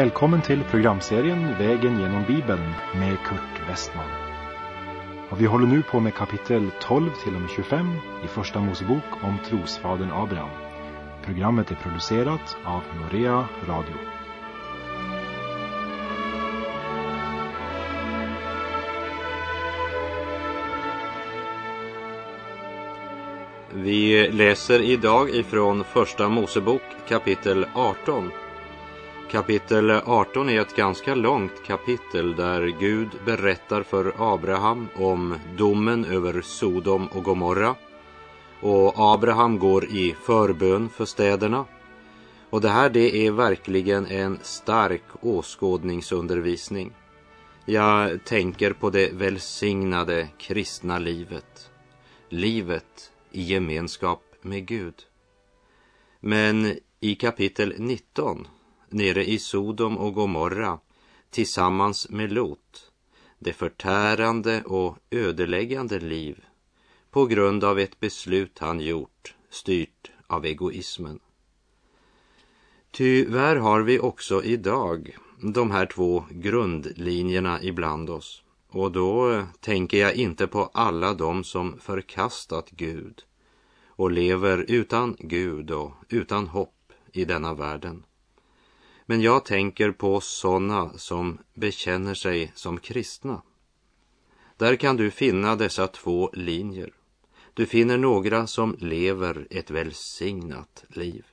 Välkommen till programserien Vägen genom Bibeln med Kurt Westman. Och vi håller nu på med kapitel 12 till och med 25 i Första Mosebok om trosfadern Abraham. Programmet är producerat av Norea Radio. Vi läser idag ifrån Första Mosebok kapitel 18. Kapitel 18 är ett ganska långt kapitel där Gud berättar för Abraham om domen över Sodom och Gomorra. Och Abraham går i förbön för städerna. Och det här det är verkligen en stark åskådningsundervisning. Jag tänker på det välsignade kristna livet. Livet i gemenskap med Gud. Men i kapitel 19, nere i Sodom och Gomorra, tillsammans med Lot, det förtärande och ödeläggande liv på grund av ett beslut han gjort, styrt av egoismen. Tyvärr har vi också idag de här två grundlinjerna ibland oss. Och då tänker jag inte på alla de som förkastat Gud och lever utan Gud och utan hopp i denna världen. Men jag tänker på sådana som bekänner sig som kristna. Där kan du finna dessa två linjer. Du finner några som lever ett välsignat liv.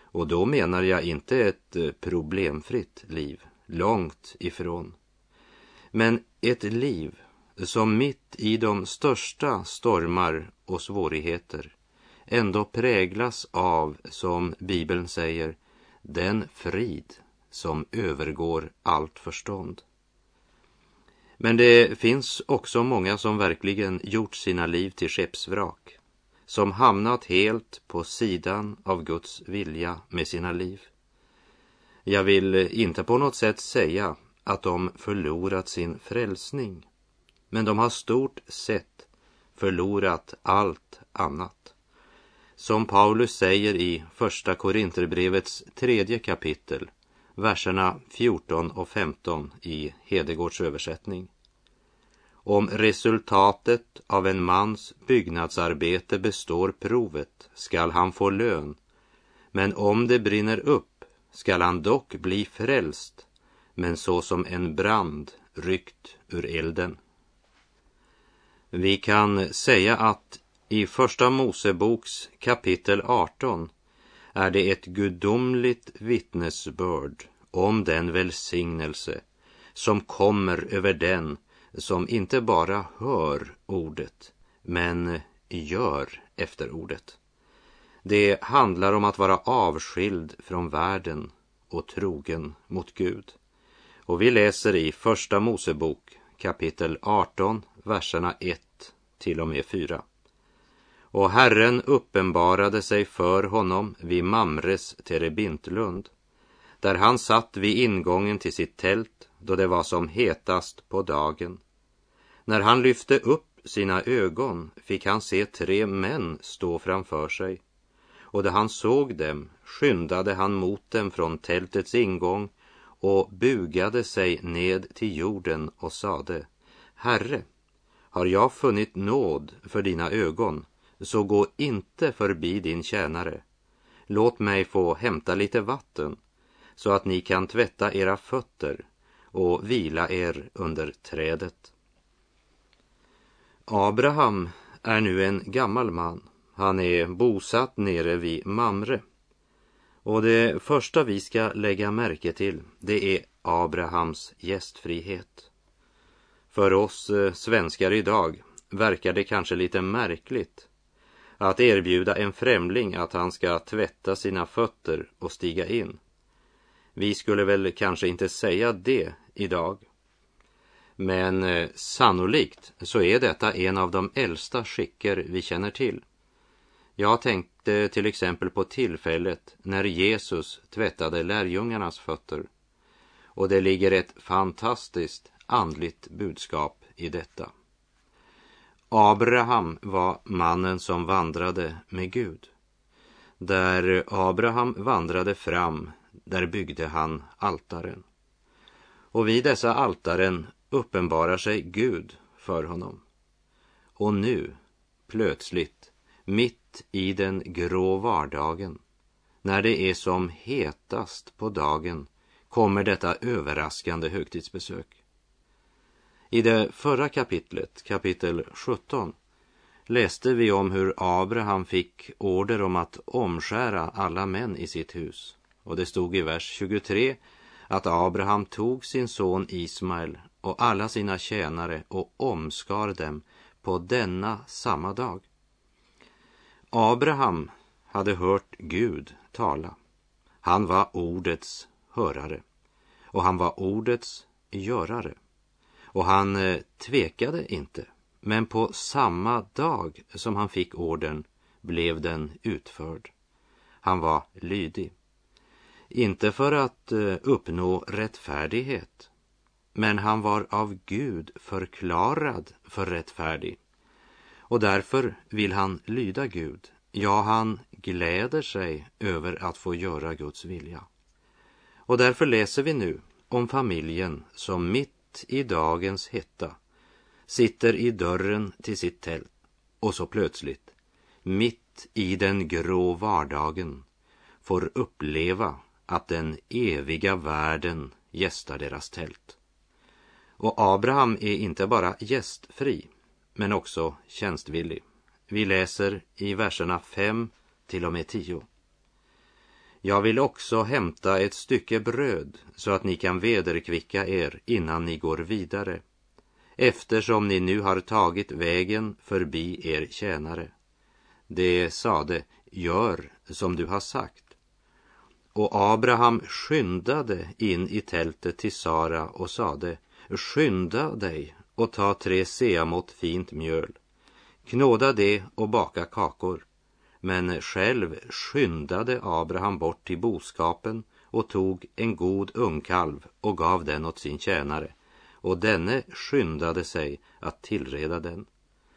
Och då menar jag inte ett eh, problemfritt liv, långt ifrån. Men ett liv som mitt i de största stormar och svårigheter ändå präglas av, som Bibeln säger, den frid som övergår allt förstånd. Men det finns också många som verkligen gjort sina liv till skeppsvrak, som hamnat helt på sidan av Guds vilja med sina liv. Jag vill inte på något sätt säga att de förlorat sin frälsning, men de har stort sett förlorat allt annat. Som Paulus säger i Första Korinterbrevets tredje kapitel, verserna 14 och 15 i Hedegårds översättning. Om resultatet av en mans byggnadsarbete består provet skall han få lön, men om det brinner upp skall han dock bli frälst, men så som en brand ryckt ur elden. Vi kan säga att i Första Moseboks kapitel 18 är det ett gudomligt vittnesbörd om den välsignelse som kommer över den som inte bara hör ordet, men gör efter ordet. Det handlar om att vara avskild från världen och trogen mot Gud. Och vi läser i Första Mosebok kapitel 18, verserna 1 till och med 4. Och Herren uppenbarade sig för honom vid Mamres terebintlund, där han satt vid ingången till sitt tält då det var som hetast på dagen. När han lyfte upp sina ögon fick han se tre män stå framför sig, och då han såg dem skyndade han mot dem från tältets ingång och bugade sig ned till jorden och sade, Herre, har jag funnit nåd för dina ögon, så gå inte förbi din tjänare. Låt mig få hämta lite vatten, så att ni kan tvätta era fötter och vila er under trädet. Abraham är nu en gammal man. Han är bosatt nere vid Mamre. Och det första vi ska lägga märke till, det är Abrahams gästfrihet. För oss eh, svenskar idag verkar det kanske lite märkligt att erbjuda en främling att han ska tvätta sina fötter och stiga in. Vi skulle väl kanske inte säga det idag. Men eh, sannolikt så är detta en av de äldsta skicker vi känner till. Jag tänkte till exempel på tillfället när Jesus tvättade lärjungarnas fötter. Och det ligger ett fantastiskt andligt budskap i detta. Abraham var mannen som vandrade med Gud. Där Abraham vandrade fram, där byggde han altaren. Och vid dessa altaren uppenbarar sig Gud för honom. Och nu, plötsligt, mitt i den grå vardagen, när det är som hetast på dagen, kommer detta överraskande högtidsbesök. I det förra kapitlet, kapitel 17, läste vi om hur Abraham fick order om att omskära alla män i sitt hus. Och det stod i vers 23 att Abraham tog sin son Ismael och alla sina tjänare och omskar dem på denna samma dag. Abraham hade hört Gud tala. Han var ordets hörare och han var ordets görare. Och han eh, tvekade inte, men på samma dag som han fick orden blev den utförd. Han var lydig. Inte för att eh, uppnå rättfärdighet, men han var av Gud förklarad för rättfärdig. Och därför vill han lyda Gud. Ja, han gläder sig över att få göra Guds vilja. Och därför läser vi nu om familjen som mitt i dagens hetta sitter i dörren till sitt tält och så plötsligt, mitt i den grå vardagen, får uppleva att den eviga världen gästar deras tält. Och Abraham är inte bara gästfri, men också tjänstvillig. Vi läser i verserna 5 till och med 10. Jag vill också hämta ett stycke bröd så att ni kan vederkvicka er innan ni går vidare, eftersom ni nu har tagit vägen förbi er tjänare. Det sade, gör som du har sagt. Och Abraham skyndade in i tältet till Sara och sade, skynda dig och ta tre seamått fint mjöl, knåda det och baka kakor. Men själv skyndade Abraham bort till boskapen och tog en god ungkalv och gav den åt sin tjänare, och denne skyndade sig att tillreda den.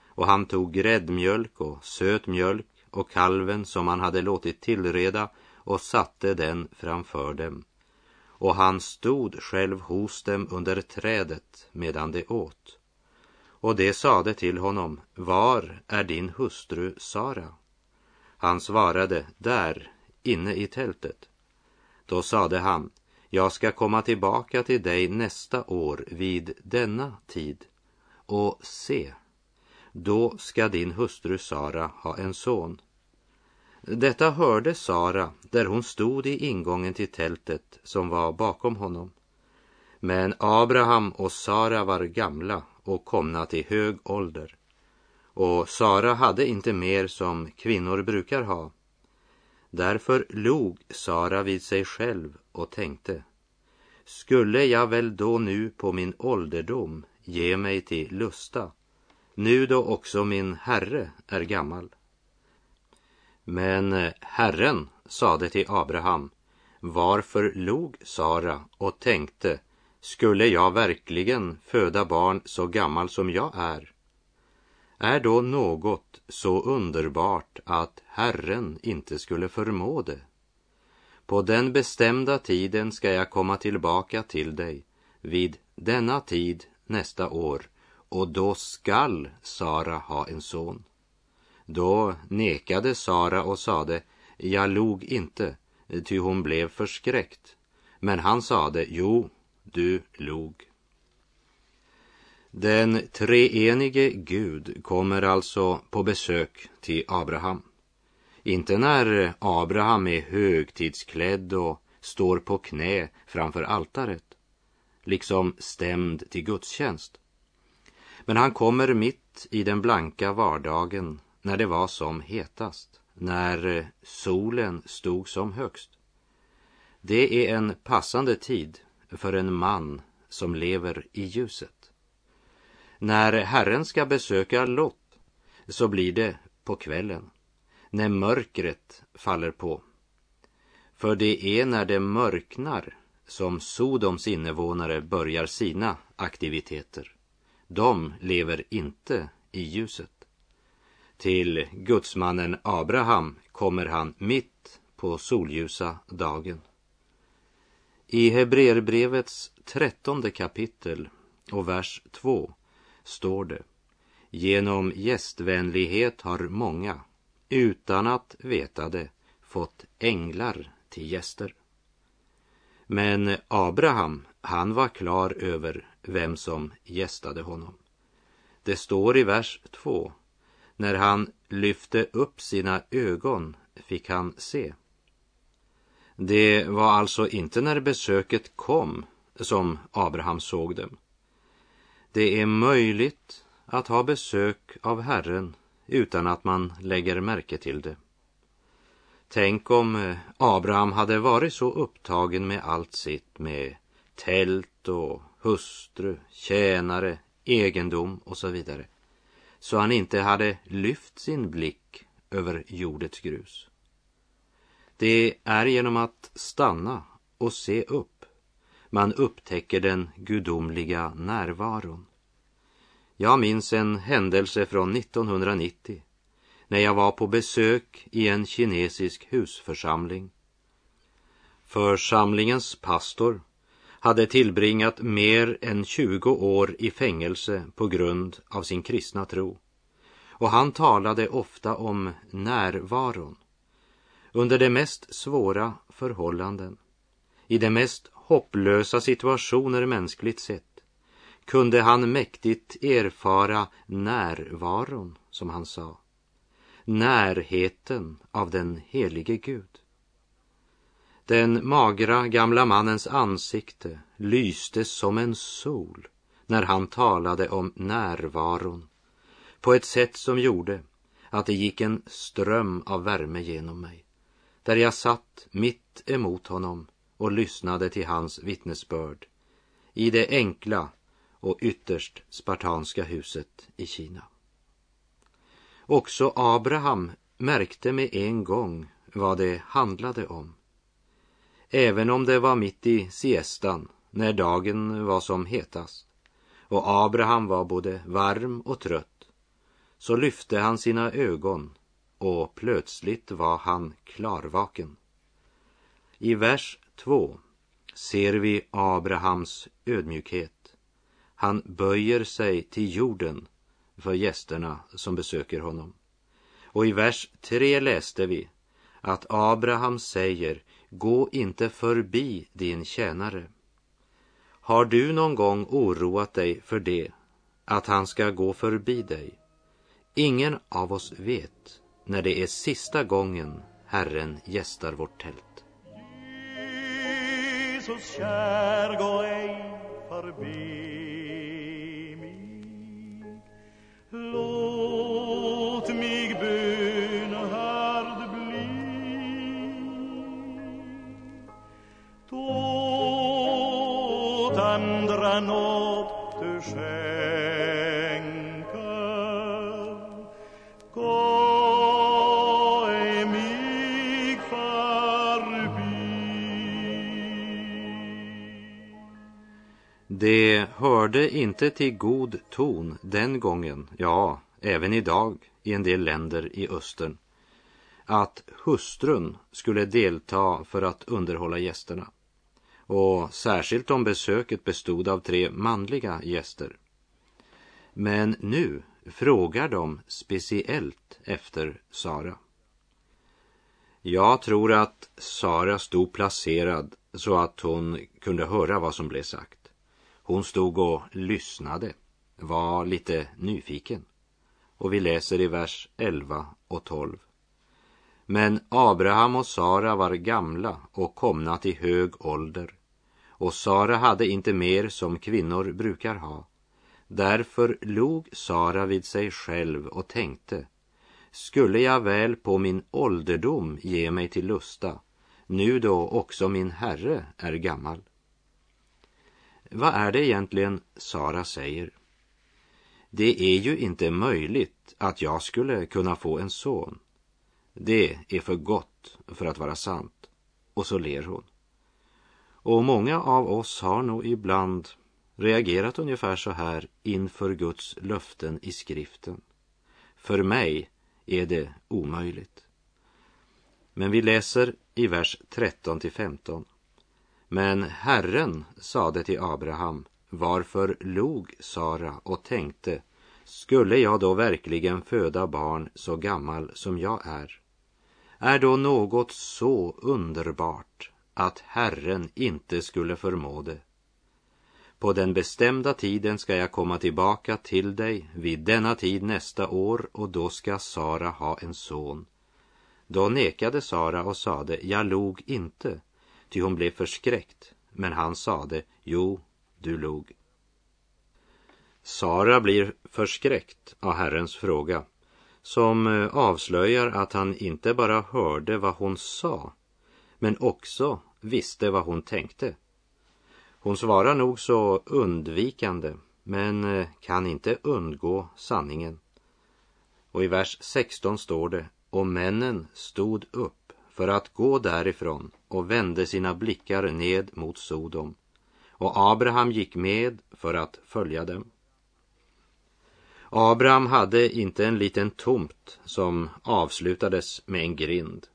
Och han tog gräddmjölk och söt mjölk och kalven som han hade låtit tillreda och satte den framför dem. Och han stod själv hos dem under trädet medan de åt. Och de sade till honom, var är din hustru Sara? Han svarade, där, inne i tältet. Då sade han, jag ska komma tillbaka till dig nästa år vid denna tid. Och se, då ska din hustru Sara ha en son. Detta hörde Sara där hon stod i ingången till tältet som var bakom honom. Men Abraham och Sara var gamla och komna till hög ålder. Och Sara hade inte mer som kvinnor brukar ha. Därför log Sara vid sig själv och tänkte skulle jag väl då nu på min ålderdom ge mig till lusta, nu då också min herre är gammal. Men eh, Herren sade till Abraham, varför log Sara och tänkte, skulle jag verkligen föda barn så gammal som jag är? Är då något så underbart att Herren inte skulle förmå det? På den bestämda tiden ska jag komma tillbaka till dig, vid denna tid nästa år, och då skall Sara ha en son. Då nekade Sara och sade, jag log inte, ty hon blev förskräckt. Men han sade, jo, du log. Den treenige Gud kommer alltså på besök till Abraham. Inte när Abraham är högtidsklädd och står på knä framför altaret, liksom stämd till gudstjänst. Men han kommer mitt i den blanka vardagen när det var som hetast, när solen stod som högst. Det är en passande tid för en man som lever i ljuset. När Herren ska besöka Lot så blir det på kvällen, när mörkret faller på. För det är när det mörknar som Sodoms invånare börjar sina aktiviteter. De lever inte i ljuset. Till gudsmannen Abraham kommer han mitt på solljusa dagen. I Hebreerbrevets trettonde kapitel och vers 2 står det Genom gästvänlighet har många, utan att veta det, fått änglar till gäster. Men Abraham, han var klar över vem som gästade honom. Det står i vers 2. När han lyfte upp sina ögon fick han se. Det var alltså inte när besöket kom som Abraham såg dem. Det är möjligt att ha besök av Herren utan att man lägger märke till det. Tänk om eh, Abraham hade varit så upptagen med allt sitt med tält och hustru, tjänare, egendom och så vidare så han inte hade lyft sin blick över jordets grus. Det är genom att stanna och se upp man upptäcker den gudomliga närvaron. Jag minns en händelse från 1990 när jag var på besök i en kinesisk husförsamling. Församlingens pastor hade tillbringat mer än 20 år i fängelse på grund av sin kristna tro. Och han talade ofta om närvaron. Under de mest svåra förhållanden, i de mest hopplösa situationer mänskligt sett, kunde han mäktigt erfara närvaron, som han sa. Närheten av den helige Gud. Den magra gamla mannens ansikte lyste som en sol när han talade om närvaron på ett sätt som gjorde att det gick en ström av värme genom mig. Där jag satt mitt emot honom och lyssnade till hans vittnesbörd i det enkla och ytterst spartanska huset i Kina. Också Abraham märkte med en gång vad det handlade om. Även om det var mitt i siestan, när dagen var som hetast och Abraham var både varm och trött, så lyfte han sina ögon och plötsligt var han klarvaken. I vers 2 ser vi Abrahams ödmjukhet. Han böjer sig till jorden för gästerna som besöker honom. Och i vers 3 läste vi att Abraham säger Gå inte förbi din tjänare. Har du någon gång oroat dig för det, att han ska gå förbi dig? Ingen av oss vet när det är sista gången Herren gästar vårt tält kär, gå ej förbi mig. Låt mig bönhörd bli. Tåt andra nåd du skänker, gå ej mig förbi. Det hörde inte till god ton den gången, ja, även idag i en del länder i östern, att hustrun skulle delta för att underhålla gästerna. Och särskilt om besöket bestod av tre manliga gäster. Men nu frågar de speciellt efter Sara. Jag tror att Sara stod placerad så att hon kunde höra vad som blev sagt. Hon stod och lyssnade, var lite nyfiken. Och vi läser i vers 11 och 12. Men Abraham och Sara var gamla och komna till hög ålder. Och Sara hade inte mer som kvinnor brukar ha. Därför log Sara vid sig själv och tänkte, skulle jag väl på min ålderdom ge mig till lusta, nu då också min herre är gammal. Vad är det egentligen Sara säger? Det är ju inte möjligt att jag skulle kunna få en son. Det är för gott för att vara sant. Och så ler hon. Och många av oss har nog ibland reagerat ungefär så här inför Guds löften i skriften. För mig är det omöjligt. Men vi läser i vers 13 till 15. Men Herren sade till Abraham, varför log Sara och tänkte, skulle jag då verkligen föda barn så gammal som jag är? Är då något så underbart att Herren inte skulle förmå det? På den bestämda tiden ska jag komma tillbaka till dig vid denna tid nästa år och då ska Sara ha en son. Då nekade Sara och sade, jag log inte, ty hon blev förskräckt. Men han sade, jo, du log. Sara blir förskräckt av Herrens fråga som eh, avslöjar att han inte bara hörde vad hon sa men också visste vad hon tänkte. Hon svarar nog så undvikande men eh, kan inte undgå sanningen. Och i vers 16 står det, och männen stod upp för att gå därifrån och vände sina blickar ned mot Sodom. Och Abraham gick med för att följa dem. Abraham hade inte en liten tomt som avslutades med en grind.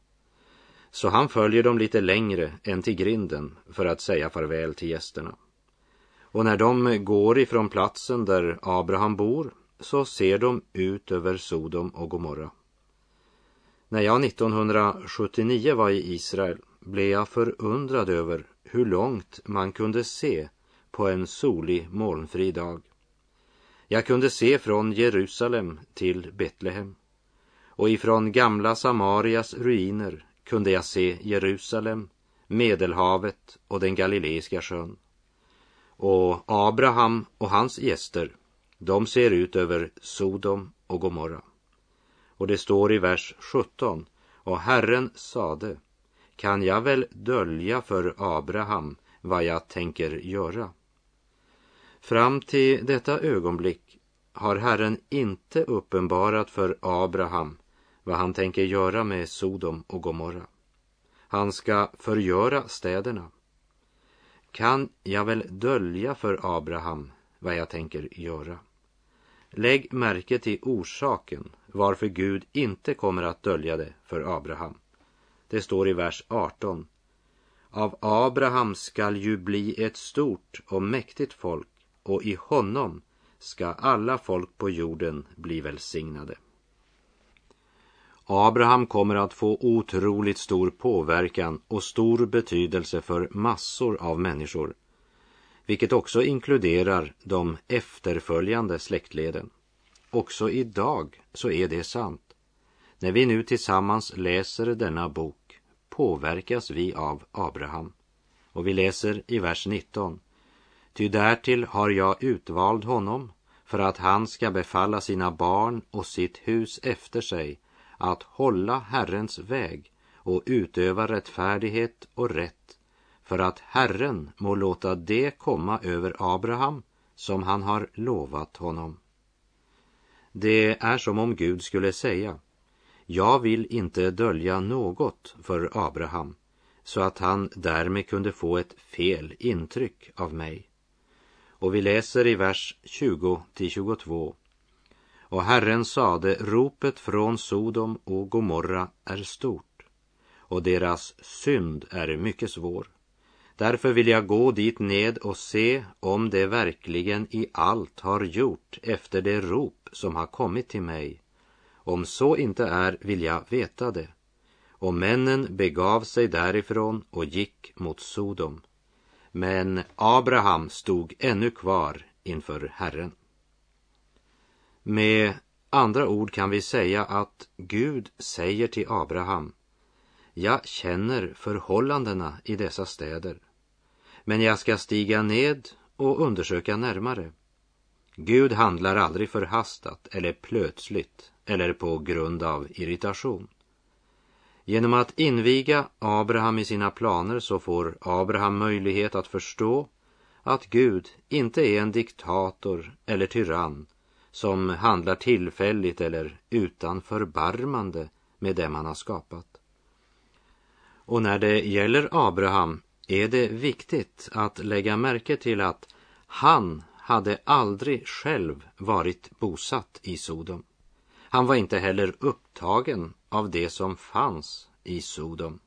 Så han följer dem lite längre än till grinden för att säga farväl till gästerna. Och när de går ifrån platsen där Abraham bor så ser de ut över Sodom och Gomorra. När jag 1979 var i Israel blev jag förundrad över hur långt man kunde se på en solig molnfri dag. Jag kunde se från Jerusalem till Betlehem och ifrån gamla Samarias ruiner kunde jag se Jerusalem, Medelhavet och den galileiska sjön. Och Abraham och hans gäster, de ser ut över Sodom och Gomorra. Och det står i vers 17, och Herren sade, kan jag väl dölja för Abraham vad jag tänker göra? Fram till detta ögonblick har Herren inte uppenbarat för Abraham vad han tänker göra med Sodom och Gomorra. Han ska förgöra städerna. Kan jag väl dölja för Abraham vad jag tänker göra? Lägg märke till orsaken varför Gud inte kommer att dölja det för Abraham. Det står i vers 18. Av Abraham skall ju bli ett stort och mäktigt folk och i honom ska alla folk på jorden bli välsignade. Abraham kommer att få otroligt stor påverkan och stor betydelse för massor av människor, vilket också inkluderar de efterföljande släktleden. Också idag så är det sant. När vi nu tillsammans läser denna bok påverkas vi av Abraham. Och vi läser i vers 19. Ty därtill har jag utvald honom för att han ska befalla sina barn och sitt hus efter sig att hålla Herrens väg och utöva rättfärdighet och rätt för att Herren må låta det komma över Abraham som han har lovat honom. Det är som om Gud skulle säga jag vill inte dölja något för Abraham så att han därmed kunde få ett fel intryck av mig. Och vi läser i vers 20 till 22. Och Herren sade, ropet från Sodom och Gomorra är stort och deras synd är mycket svår. Därför vill jag gå dit ned och se om det verkligen i allt har gjort efter det rop som har kommit till mig. Om så inte är vill jag veta det. Och männen begav sig därifrån och gick mot Sodom. Men Abraham stod ännu kvar inför Herren. Med andra ord kan vi säga att Gud säger till Abraham Jag känner förhållandena i dessa städer men jag ska stiga ned och undersöka närmare. Gud handlar aldrig förhastat eller plötsligt eller på grund av irritation. Genom att inviga Abraham i sina planer så får Abraham möjlighet att förstå att Gud inte är en diktator eller tyrann som handlar tillfälligt eller utan förbarmande med dem han har skapat. Och när det gäller Abraham är det viktigt att lägga märke till att han hade aldrig själv varit bosatt i Sodom. Han var inte heller upptagen av det som fanns i Sodom.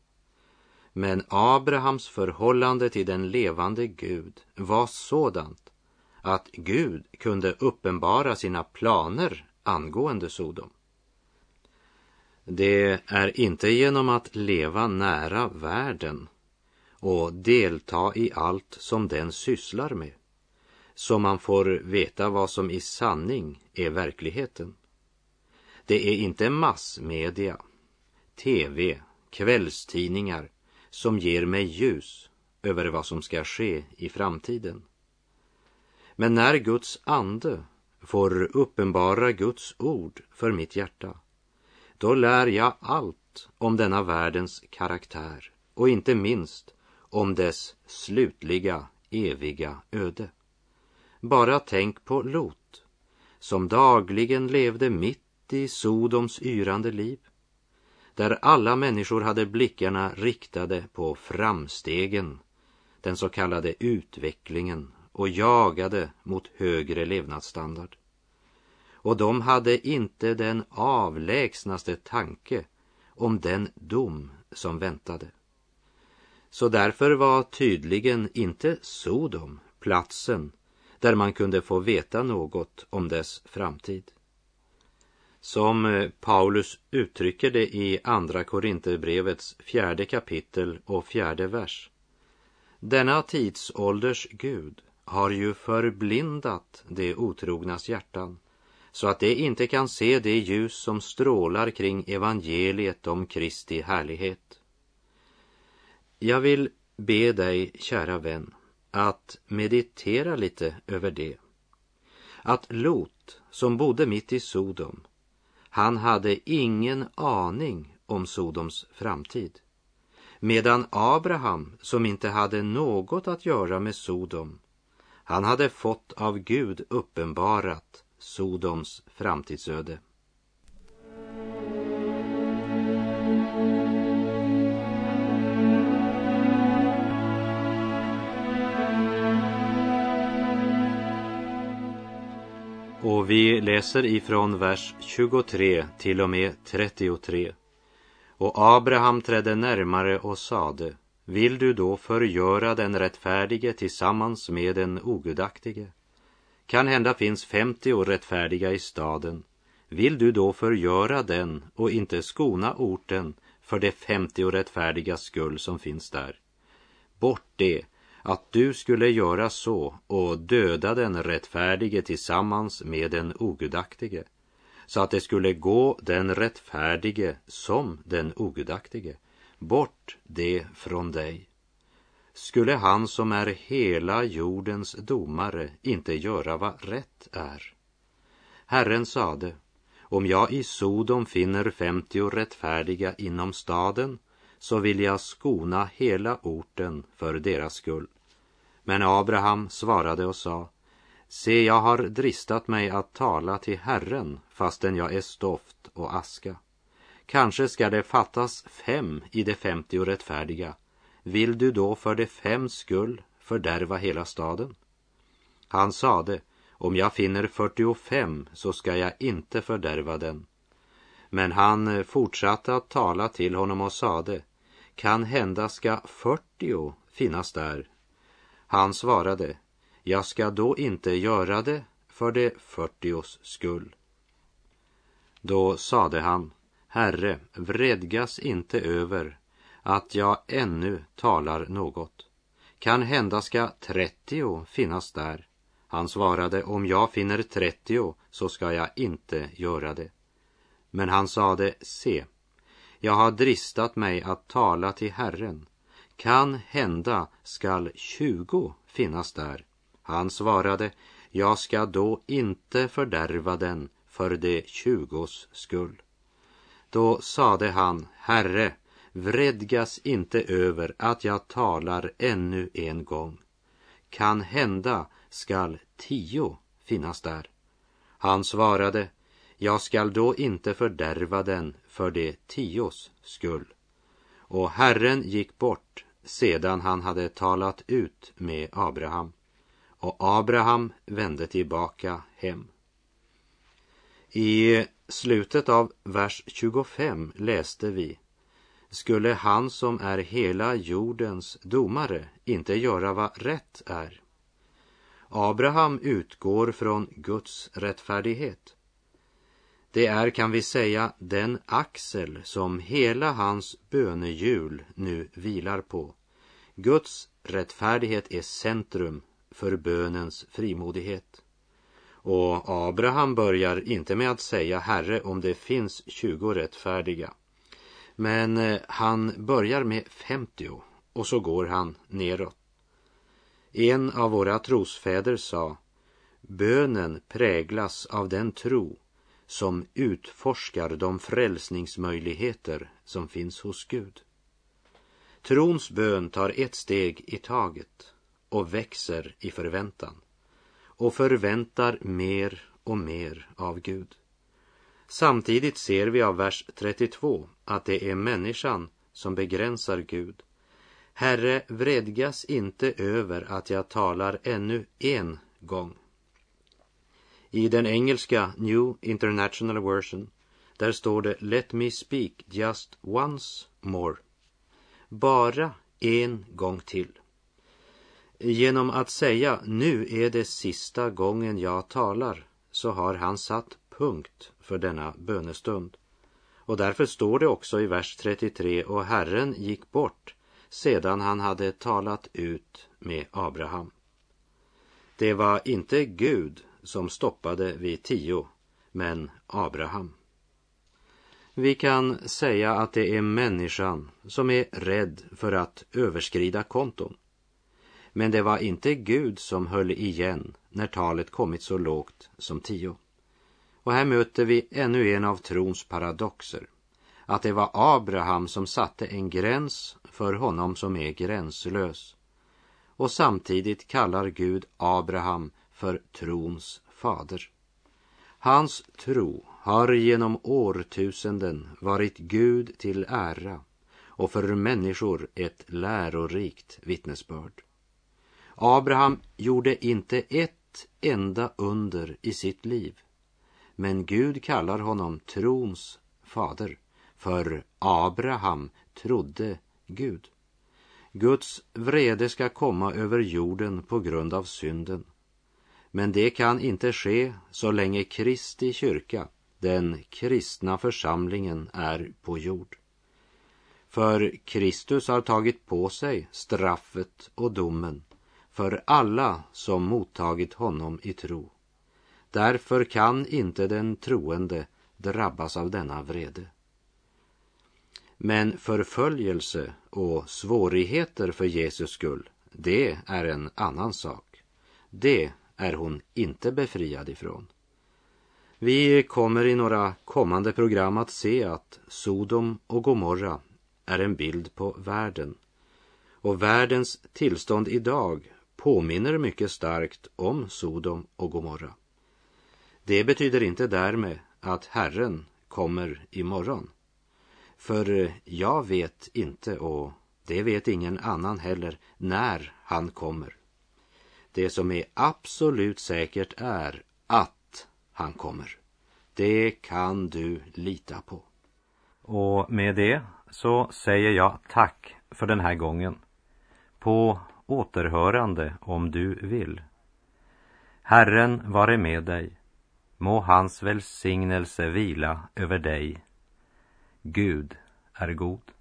Men Abrahams förhållande till den levande Gud var sådant att Gud kunde uppenbara sina planer angående Sodom. Det är inte genom att leva nära världen och delta i allt som den sysslar med som man får veta vad som i sanning är verkligheten. Det är inte massmedia, tv, kvällstidningar som ger mig ljus över vad som ska ske i framtiden. Men när Guds ande får uppenbara Guds ord för mitt hjärta, då lär jag allt om denna världens karaktär och inte minst om dess slutliga, eviga öde. Bara tänk på Lot, som dagligen levde mitt i Sodoms yrande liv, där alla människor hade blickarna riktade på framstegen, den så kallade utvecklingen och jagade mot högre levnadsstandard. Och de hade inte den avlägsnaste tanke om den dom som väntade. Så därför var tydligen inte Sodom platsen där man kunde få veta något om dess framtid. Som eh, Paulus uttrycker det i Andra Korinthierbrevets fjärde kapitel och fjärde vers. Denna tidsålders Gud har ju förblindat det otrognas hjärtan så att det inte kan se det ljus som strålar kring evangeliet om Kristi härlighet. Jag vill be dig, kära vän, att meditera lite över det. Att Lot, som bodde mitt i Sodom, han hade ingen aning om Sodoms framtid. Medan Abraham, som inte hade något att göra med Sodom, han hade fått av Gud uppenbarat Sodoms framtidsöde. Och vi läser ifrån vers 23 till och med 33. Och Abraham trädde närmare och sade, vill du då förgöra den rättfärdige tillsammans med den ogudaktige? Kan hända finns 50 rättfärdiga i staden. Vill du då förgöra den och inte skona orten för de 50 rättfärdiga skull som finns där? Bort det att du skulle göra så och döda den rättfärdige tillsammans med den ogudaktige, så att det skulle gå den rättfärdige som den ogudaktige. Bort det från dig. Skulle han som är hela jordens domare inte göra vad rätt är? Herren sade, om jag i Sodom finner femtio rättfärdiga inom staden så vill jag skona hela orten för deras skull. Men Abraham svarade och sa, Se, jag har dristat mig att tala till Herren fastän jag är stoft och aska. Kanske ska det fattas fem i de femtio rättfärdiga. Vill du då för de fem skull fördärva hela staden? Han sade, om jag finner fyrtiofem så ska jag inte fördärva den. Men han fortsatte att tala till honom och sade, kan hända ska fyrtio finnas där han svarade, jag ska då inte göra det för det fyrtios skull. Då sade han, Herre, vredgas inte över att jag ännu talar något. Kan hända ska trettio finnas där. Han svarade, om jag finner trettio så ska jag inte göra det. Men han sade, se, jag har dristat mig att tala till Herren kan hända skall tjugo finnas där. Han svarade, jag ska då inte fördärva den för de tjugos skull. Då sade han, Herre, vredgas inte över att jag talar ännu en gång. Kan hända skall tio finnas där. Han svarade, jag skall då inte fördärva den för de tios skull. Och Herren gick bort sedan han hade talat ut med Abraham. Och Abraham vände tillbaka hem. I slutet av vers 25 läste vi skulle han som är hela jordens domare inte göra vad rätt är. Abraham utgår från Guds rättfärdighet. Det är, kan vi säga, den axel som hela hans bönehjul nu vilar på. Guds rättfärdighet är centrum för bönens frimodighet. Och Abraham börjar inte med att säga Herre om det finns 20 rättfärdiga. Men eh, han börjar med 50 och så går han neråt. En av våra trosfäder sa Bönen präglas av den tro som utforskar de frälsningsmöjligheter som finns hos Gud. Trons bön tar ett steg i taget och växer i förväntan och förväntar mer och mer av Gud. Samtidigt ser vi av vers 32 att det är människan som begränsar Gud. Herre, vredgas inte över att jag talar ännu en gång. I den engelska New International Version där står det Let me speak just once more. Bara en gång till. Genom att säga nu är det sista gången jag talar så har han satt punkt för denna bönestund. Och därför står det också i vers 33 och Herren gick bort sedan han hade talat ut med Abraham. Det var inte Gud som stoppade vid tio, men Abraham. Vi kan säga att det är människan som är rädd för att överskrida konton. Men det var inte Gud som höll igen när talet kommit så lågt som tio. Och här möter vi ännu en av trons paradoxer. Att det var Abraham som satte en gräns för honom som är gränslös. Och samtidigt kallar Gud Abraham för trons fader. Hans tro har genom årtusenden varit Gud till ära och för människor ett lärorikt vittnesbörd. Abraham gjorde inte ett enda under i sitt liv. Men Gud kallar honom trons fader, för Abraham trodde Gud. Guds vrede ska komma över jorden på grund av synden. Men det kan inte ske så länge Kristi kyrka, den kristna församlingen, är på jord. För Kristus har tagit på sig straffet och domen för alla som mottagit honom i tro. Därför kan inte den troende drabbas av denna vrede. Men förföljelse och svårigheter för Jesus skull, det är en annan sak. Det är hon inte befriad ifrån. Vi kommer i några kommande program att se att Sodom och Gomorra är en bild på världen. Och världens tillstånd idag påminner mycket starkt om Sodom och Gomorra. Det betyder inte därmed att Herren kommer imorgon. För eh, jag vet inte, och det vet ingen annan heller, när han kommer. Det som är absolut säkert är att han kommer. Det kan du lita på. Och med det så säger jag tack för den här gången. På återhörande om du vill. Herren vare med dig. Må hans välsignelse vila över dig. Gud är god.